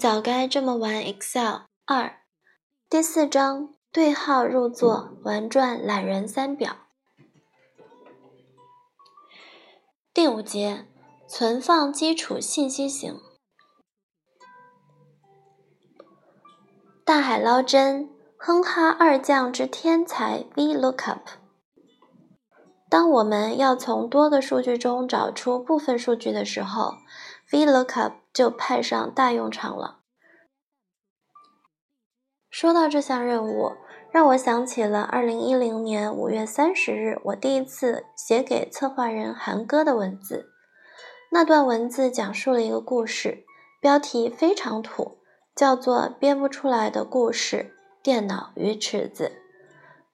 早该这么玩 Excel。二，第四章对号入座，玩转懒人三表。第五节存放基础信息型。大海捞针，哼哈二将之天才 VLOOKUP。当我们要从多个数据中找出部分数据的时候，VLOOKUP 就派上大用场了。说到这项任务，让我想起了2010年5月30日我第一次写给策划人韩哥的文字。那段文字讲述了一个故事，标题非常土，叫做《编不出来的故事：电脑与尺子》。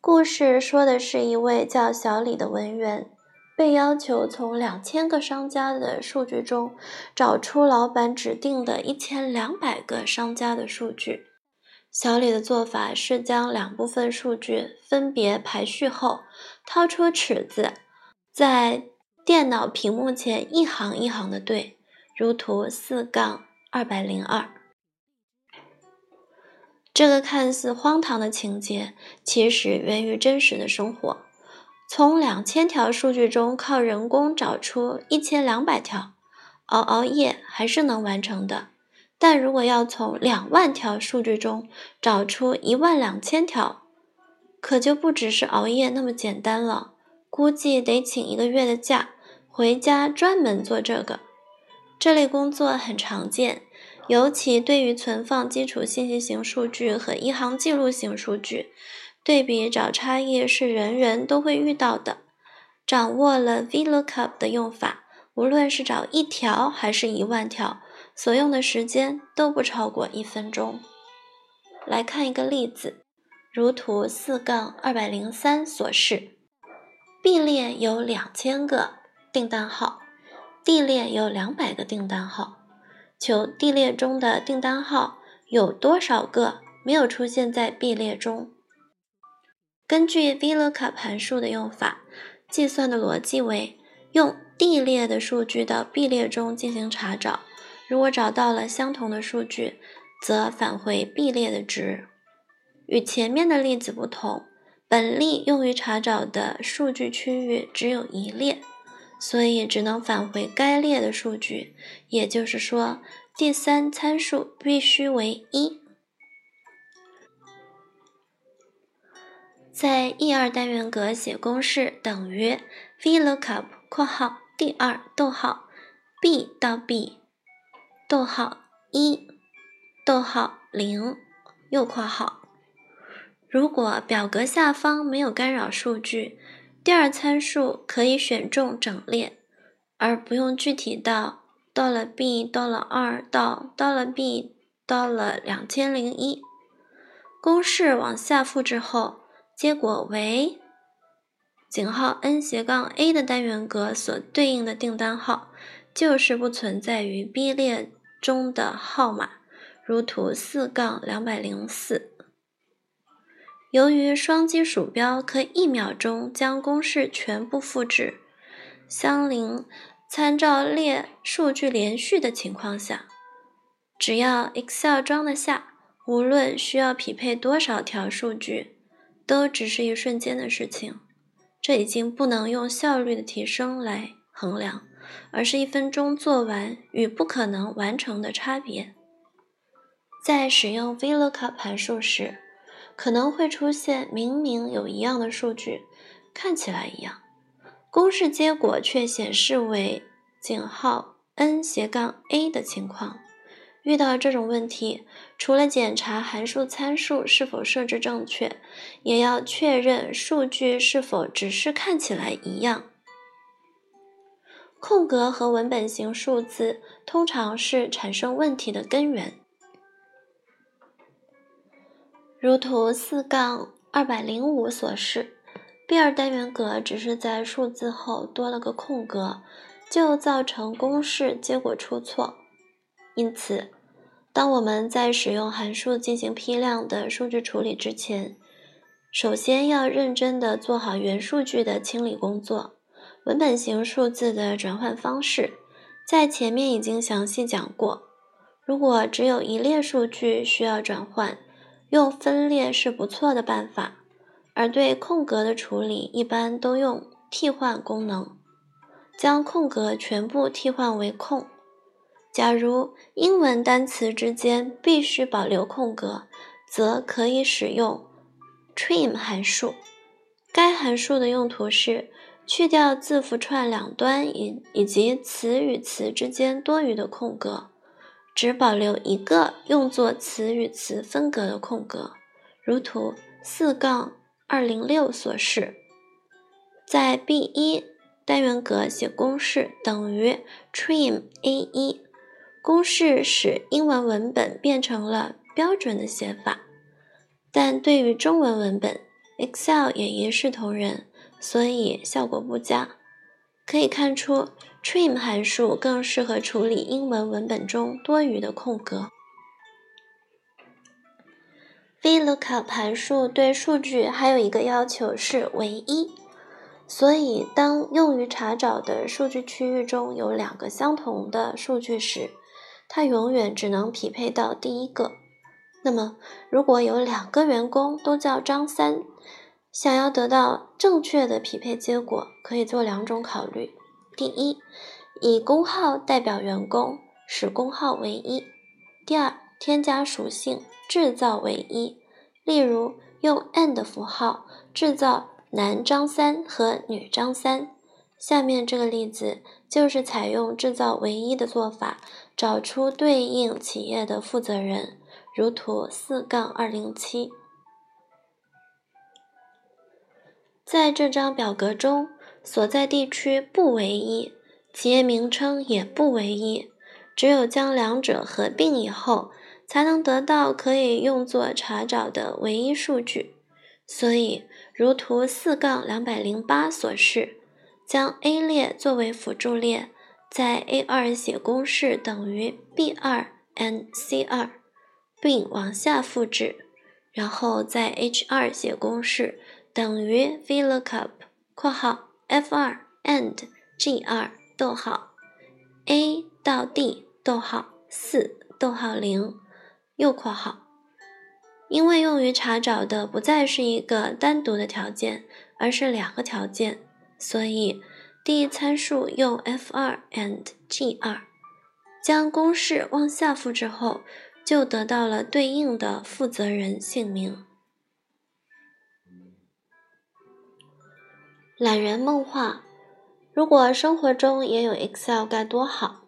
故事说的是一位叫小李的文员，被要求从两千个商家的数据中找出老板指定的一千两百个商家的数据。小李的做法是将两部分数据分别排序后，掏出尺子，在电脑屏幕前一行一行的对，如图四杠二百零二。这个看似荒唐的情节，其实源于真实的生活。从两千条数据中靠人工找出一千两百条，熬熬夜还是能完成的。但如果要从两万条数据中找出一万两千条，可就不只是熬夜那么简单了。估计得请一个月的假，回家专门做这个。这类工作很常见，尤其对于存放基础信息型数据和一行记录型数据，对比找差异是人人都会遇到的。掌握了 VLOOKUP 的用法，无论是找一条还是一万条。所用的时间都不超过一分钟。来看一个例子，如图四杠二百零三所示：B 列有两千个订单号，D 列有两百个订单号，求 D 列中的订单号有多少个没有出现在 B 列中。根据 VLOOKUP 函数的用法，计算的逻辑为用 D 列的数据到 B 列中进行查找。如果找到了相同的数据，则返回 B 列的值。与前面的例子不同，本例用于查找的数据区域只有一列，所以只能返回该列的数据。也就是说，第三参数必须为一。在 E 二单元格写公式等于 VLOOKUP（ 括号第二逗号 B 到 B）。逗号一，逗号零，右括号。如果表格下方没有干扰数据，第二参数可以选中整列，而不用具体到到了 B 到了二到到了 B 到了两千零一。公式往下复制后，结果为井号 n 斜杠 a 的单元格所对应的订单号，就是不存在于 B 列。中的号码，如图四杠两百零四。由于双击鼠标可以一秒钟将公式全部复制，相邻参照列数据连续的情况下，只要 Excel 装得下，无论需要匹配多少条数据，都只是一瞬间的事情。这已经不能用效率的提升来衡量。而是一分钟做完与不可能完成的差别。在使用 VLOOKUP 函数时，可能会出现明明有一样的数据，看起来一样，公式结果却显示为井号 n 斜杠 a 的情况。遇到这种问题，除了检查函数参数是否设置正确，也要确认数据是否只是看起来一样。空格和文本型数字通常是产生问题的根源。如图四杠二百零五所示，B 二单元格只是在数字后多了个空格，就造成公式结果出错。因此，当我们在使用函数进行批量的数据处理之前，首先要认真的做好原数据的清理工作。文本型数字的转换方式，在前面已经详细讲过。如果只有一列数据需要转换，用分列是不错的办法。而对空格的处理，一般都用替换功能，将空格全部替换为空。假如英文单词之间必须保留空格，则可以使用 trim 函数。该函数的用途是去掉字符串两端以以及词与词之间多余的空格，只保留一个用作词与词分隔的空格，如图四杠二零六所示。在 B 一单元格写公式等于 trim A 一。公式使英文文本变成了标准的写法，但对于中文文本，Excel 也一视同仁，所以效果不佳。可以看出，trim 函数更适合处理英文文本中多余的空格。VLOOKUP 函数对数据还有一个要求是唯一，所以当用于查找的数据区域中有两个相同的数据时，它永远只能匹配到第一个。那么，如果有两个员工都叫张三，想要得到正确的匹配结果，可以做两种考虑：第一，以工号代表员工，使工号为一；第二，添加属性制造为一，例如用 and 符号制造男张三和女张三。下面这个例子就是采用制造唯一的做法，找出对应企业的负责人，如图四杠二零七。在这张表格中，所在地区不唯一，企业名称也不唯一，只有将两者合并以后，才能得到可以用作查找的唯一数据。所以，如图四杠两百零八所示。将 A 列作为辅助列，在 A2 写公式等于 B2 and C2，并往下复制，然后在 H2 写公式等于 VLOOKUP（ 括号 F2 and G2 逗号 A 到 D 逗号四逗号零右括号）。因为用于查找的不再是一个单独的条件，而是两个条件。所以，第一参数用 f2 and g2，将公式往下复制后，就得到了对应的负责人姓名。懒人梦话：如果生活中也有 Excel 该多好！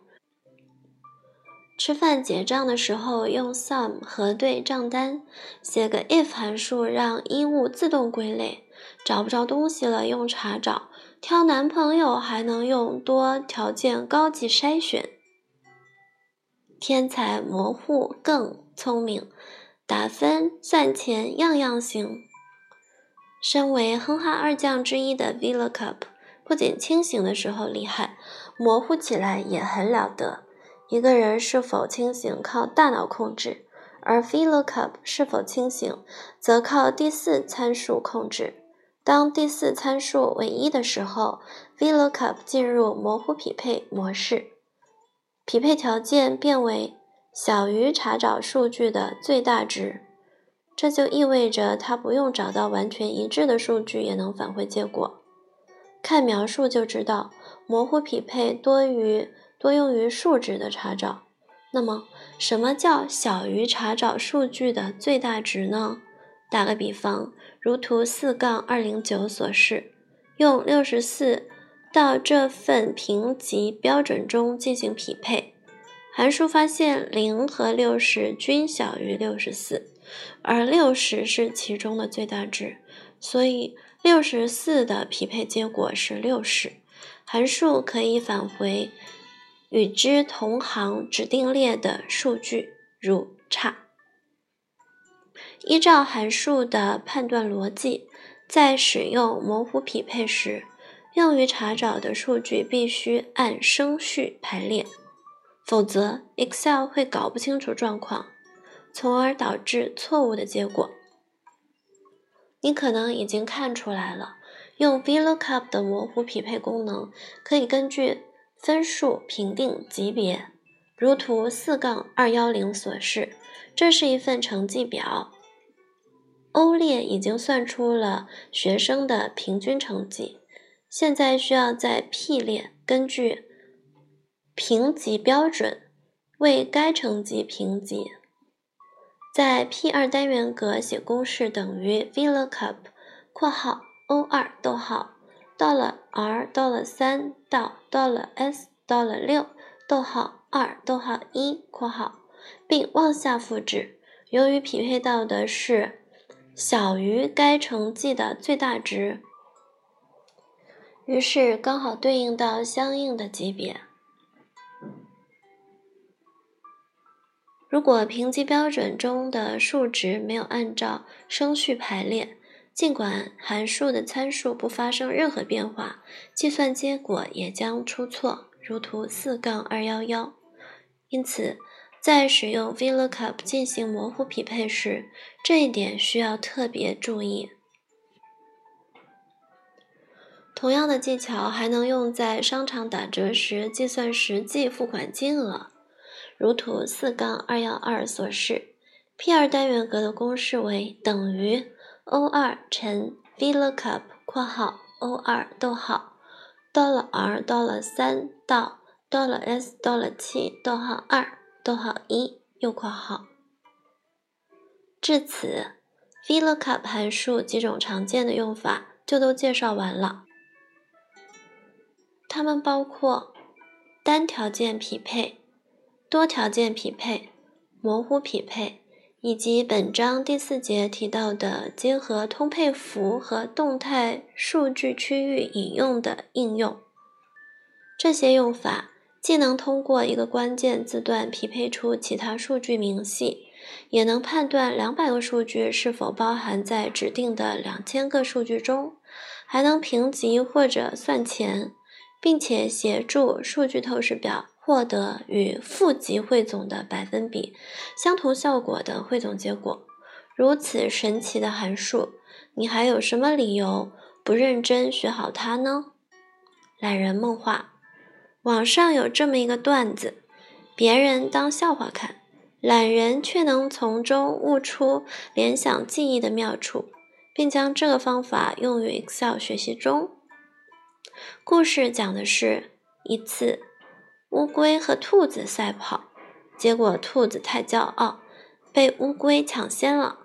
吃饭结账的时候用 sum 核对账单，写个 if 函数让衣物自动归类。找不着东西了，用查找；挑男朋友还能用多条件高级筛选。天才模糊更聪明，打分算钱样样行。身为哼哈二将之一的 VLOOKUP，不仅清醒的时候厉害，模糊起来也很了得。一个人是否清醒靠大脑控制，而 VLOOKUP 是否清醒则靠第四参数控制。当第四参数为一的时候，VLOOKUP 进入模糊匹配模式，匹配条件变为小于查找数据的最大值。这就意味着它不用找到完全一致的数据也能返回结果。看描述就知道，模糊匹配多于多用于数值的查找。那么，什么叫小于查找数据的最大值呢？打个比方。如图四杠二零九所示，用六十四到这份评级标准中进行匹配，函数发现零和六十均小于六十四，而六十是其中的最大值，所以六十四的匹配结果是六十。函数可以返回与之同行指定列的数据，如差。依照函数的判断逻辑，在使用模糊匹配时，用于查找的数据必须按升序排列，否则 Excel 会搞不清楚状况，从而导致错误的结果。你可能已经看出来了，用 VLOOKUP 的模糊匹配功能，可以根据分数评定级别。如图四杠二幺零所示。这是一份成绩表。欧列已经算出了学生的平均成绩，现在需要在 P 列根据评级标准为该成绩评级。在 P 二单元格写公式等于 VLOOKUP（ 括号 O 二逗号）到了 R 到了三到到了 S 到了六逗号二逗号一括号，并往下复制。由于匹配到的是小于该成绩的最大值，于是刚好对应到相应的级别。如果评级标准中的数值没有按照升序排列，尽管函数的参数不发生任何变化，计算结果也将出错，如图四杠二幺幺。因此，在使用 VLOOKUP 进行模糊匹配时，这一点需要特别注意。同样的技巧还能用在商场打折时计算实际付款金额。如图四杠二幺二所示，P 二单元格的公式为等于 O 二乘 VLOOKUP（ 括号 O 二逗号）到了 R 到了三到到了 S 到了七逗号二逗号一右括号。至此，VLOOKUP 函数几种常见的用法就都介绍完了。它们包括单条件匹配。多条件匹配、模糊匹配，以及本章第四节提到的结合通配符和动态数据区域引用的应用。这些用法既能通过一个关键字段匹配出其他数据明细，也能判断两百个数据是否包含在指定的两千个数据中，还能评级或者算钱，并且协助数据透视表。获得与负极汇总的百分比相同效果的汇总结果。如此神奇的函数，你还有什么理由不认真学好它呢？懒人梦话：网上有这么一个段子，别人当笑话看，懒人却能从中悟出联想记忆的妙处，并将这个方法用于 Excel 学习中。故事讲的是一次。乌龟和兔子赛跑，结果兔子太骄傲，被乌龟抢先了。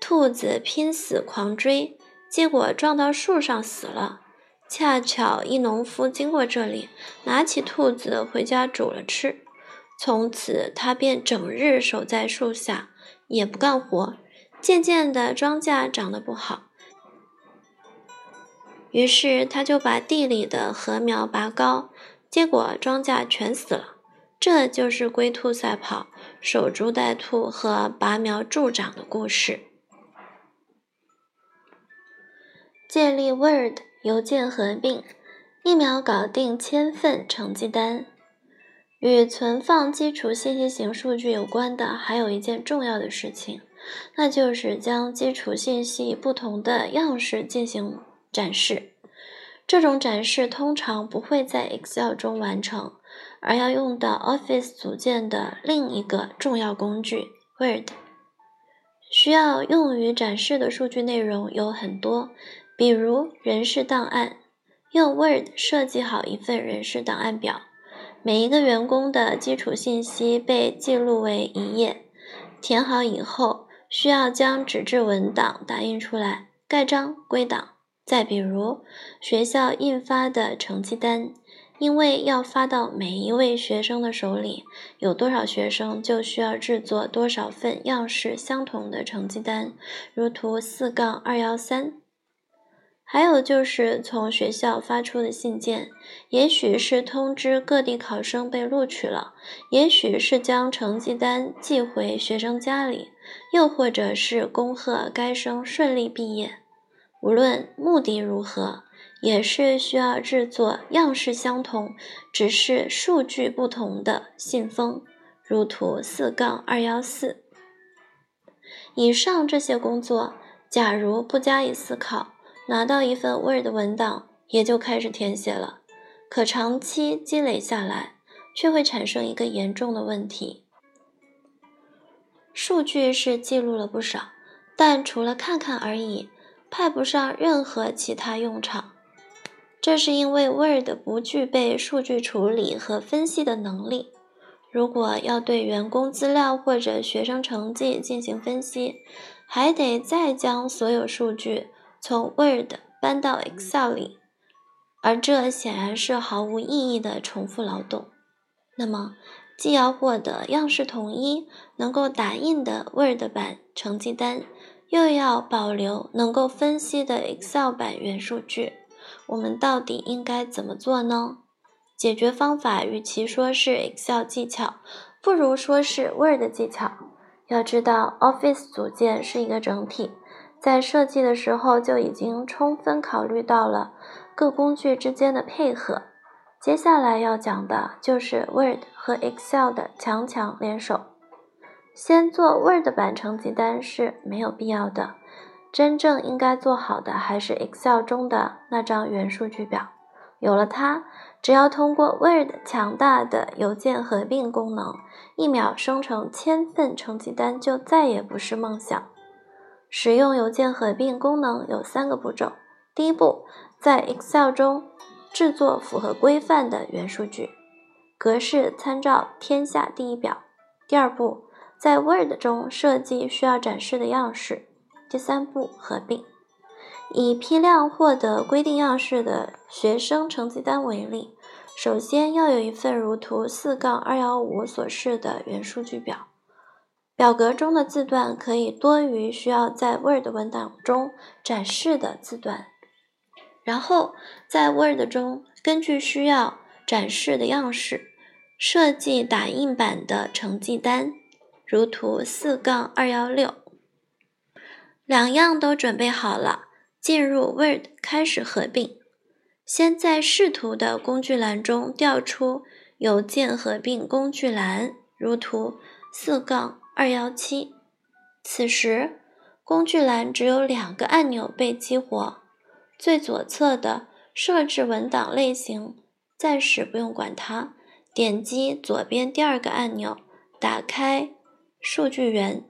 兔子拼死狂追，结果撞到树上死了。恰巧一农夫经过这里，拿起兔子回家煮了吃。从此他便整日守在树下，也不干活。渐渐的，庄稼长得不好，于是他就把地里的禾苗拔高。结果庄稼全死了，这就是龟兔赛跑、守株待兔和拔苗助长的故事。建立 Word 邮件合并，一秒搞定千份成绩单。与存放基础信息型数据有关的还有一件重要的事情，那就是将基础信息不同的样式进行展示。这种展示通常不会在 Excel 中完成，而要用到 Office 组件的另一个重要工具 Word。需要用于展示的数据内容有很多，比如人事档案。用 Word 设计好一份人事档案表，每一个员工的基础信息被记录为一页。填好以后，需要将纸质文档打印出来，盖章归档。再比如，学校印发的成绩单，因为要发到每一位学生的手里，有多少学生就需要制作多少份样式相同的成绩单，如图四杠二幺三。还有就是从学校发出的信件，也许是通知各地考生被录取了，也许是将成绩单寄回学生家里，又或者是恭贺该生顺利毕业。无论目的如何，也是需要制作样式相同，只是数据不同的信封，如图四杠二幺四。以上这些工作，假如不加以思考，拿到一份 Word 文档，也就开始填写了，可长期积累下来，却会产生一个严重的问题：数据是记录了不少，但除了看看而已，派不上任何其他用场。这是因为 Word 不具备数据处理和分析的能力。如果要对员工资料或者学生成绩进行分析，还得再将所有数据从 Word 搬到 Excel 里，而这显然是毫无意义的重复劳动。那么，既要获得样式统一、能够打印的 Word 版成绩单，又要保留能够分析的 Excel 版元数据。我们到底应该怎么做呢？解决方法与其说是 Excel 技巧，不如说是 Word 技巧。要知道，Office 组件是一个整体，在设计的时候就已经充分考虑到了各工具之间的配合。接下来要讲的就是 Word 和 Excel 的强强联手。先做 Word 版成绩单是没有必要的。真正应该做好的还是 Excel 中的那张元数据表。有了它，只要通过 Word 强大的邮件合并功能，一秒生成千份成绩单就再也不是梦想。使用邮件合并功能有三个步骤：第一步，在 Excel 中制作符合规范的元数据，格式参照天下第一表；第二步，在 Word 中设计需要展示的样式。第三步合并，以批量获得规定样式的学生成绩单为例，首先要有一份如图四杠二幺五所示的元数据表，表格中的字段可以多于需要在 Word 文档中展示的字段，然后在 Word 中根据需要展示的样式设计打印版的成绩单，如图四杠二幺六。两样都准备好了，进入 Word 开始合并。先在视图的工具栏中调出邮件合并工具栏，如图四杠二幺七。此时，工具栏只有两个按钮被激活。最左侧的设置文档类型，暂时不用管它。点击左边第二个按钮，打开数据源。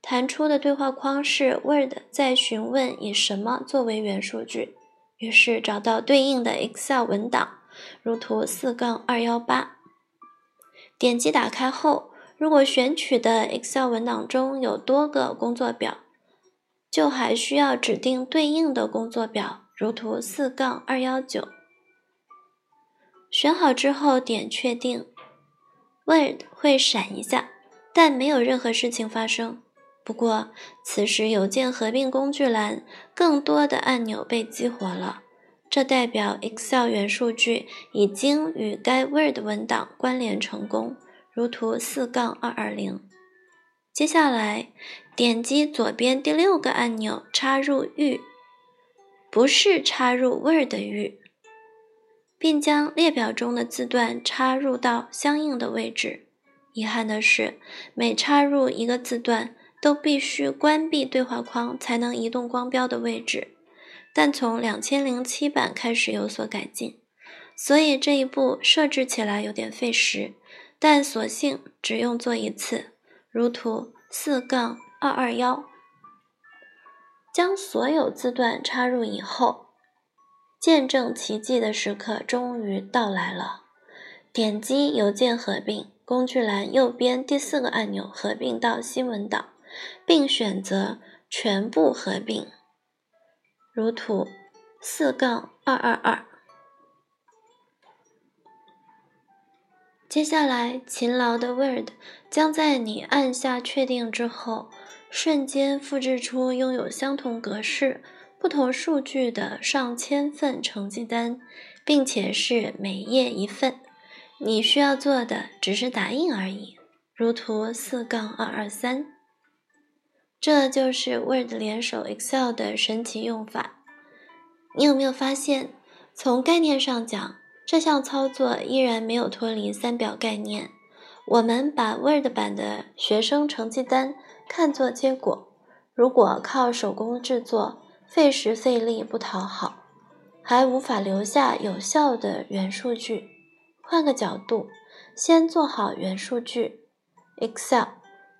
弹出的对话框是 Word 在询问以什么作为元数据，于是找到对应的 Excel 文档，如图四杠二幺八。点击打开后，如果选取的 Excel 文档中有多个工作表，就还需要指定对应的工作表，如图四杠二幺九。选好之后点确定，Word 会闪一下，但没有任何事情发生。不过，此时邮件合并工具栏更多的按钮被激活了，这代表 Excel 元数据已经与该 Word 文档关联成功，如图四杠二二零。接下来，点击左边第六个按钮，插入域，不是插入 Word 域，并将列表中的字段插入到相应的位置。遗憾的是，每插入一个字段。都必须关闭对话框才能移动光标的位置，但从两千零七版开始有所改进，所以这一步设置起来有点费时，但索性只用做一次，如图四杠二二幺。将所有字段插入以后，见证奇迹的时刻终于到来了。点击邮件合并工具栏右边第四个按钮，合并到新文档。并选择全部合并，如图四杠二二二。接下来，勤劳的 Word 将在你按下确定之后，瞬间复制出拥有相同格式、不同数据的上千份成绩单，并且是每页一份。你需要做的只是打印而已，如图四杠二二三。这就是 Word 联手 Excel 的神奇用法。你有没有发现，从概念上讲，这项操作依然没有脱离三表概念。我们把 Word 版的学生成绩单看作结果，如果靠手工制作，费时费力不讨好，还无法留下有效的元数据。换个角度，先做好原数据 Excel，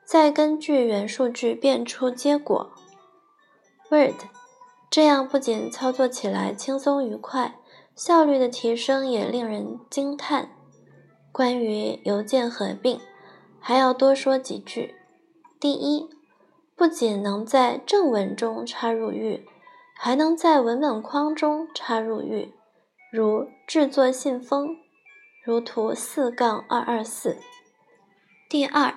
再根据原数据变出结果 Word。这样不仅操作起来轻松愉快，效率的提升也令人惊叹。关于邮件合并，还要多说几句。第一，不仅能在正文中插入域，还能在文本框中插入域，如制作信封，如图四杠二二四。第二，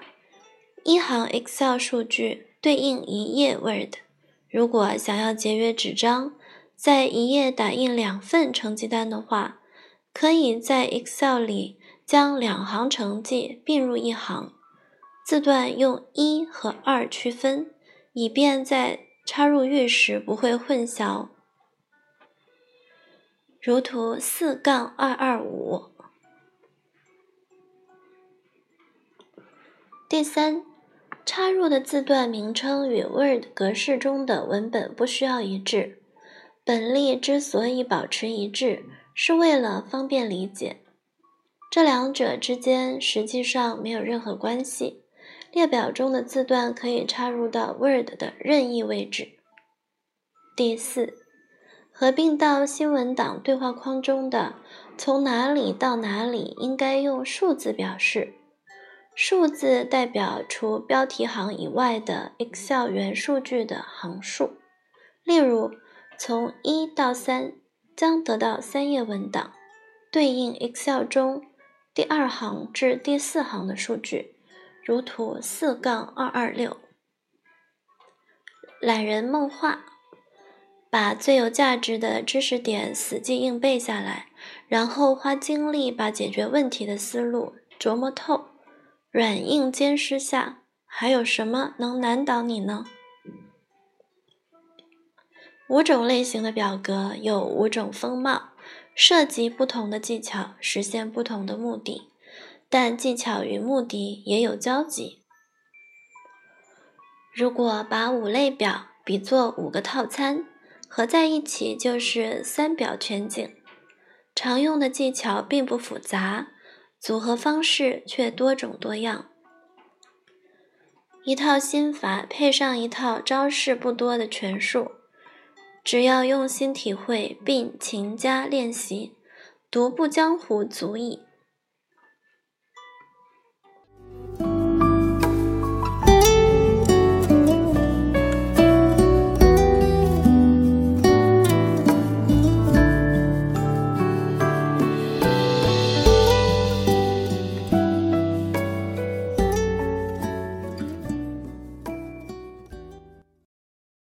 一行 Excel 数据对应一页 Word。如果想要节约纸张，在一页打印两份成绩单的话，可以在 Excel 里。将两行成绩并入一行，字段用一和二区分，以便在插入域时不会混淆。如图四杠二二五。第三，插入的字段名称与 Word 格式中的文本不需要一致。本例之所以保持一致，是为了方便理解。这两者之间实际上没有任何关系。列表中的字段可以插入到 Word 的任意位置。第四，合并到新文档对话框中的从哪里到哪里应该用数字表示，数字代表除标题行以外的 Excel 原数据的行数。例如，从一到三将得到三页文档，对应 Excel 中。第二行至第四行的数据，如图四杠二二六。懒人梦话：把最有价值的知识点死记硬背下来，然后花精力把解决问题的思路琢磨透。软硬兼施下，还有什么能难倒你呢？五种类型的表格有五种风貌。涉及不同的技巧，实现不同的目的，但技巧与目的也有交集。如果把五类表比作五个套餐，合在一起就是三表全景。常用的技巧并不复杂，组合方式却多种多样。一套心法配上一套招式不多的拳术。只要用心体会并勤加练习，独步江湖足矣。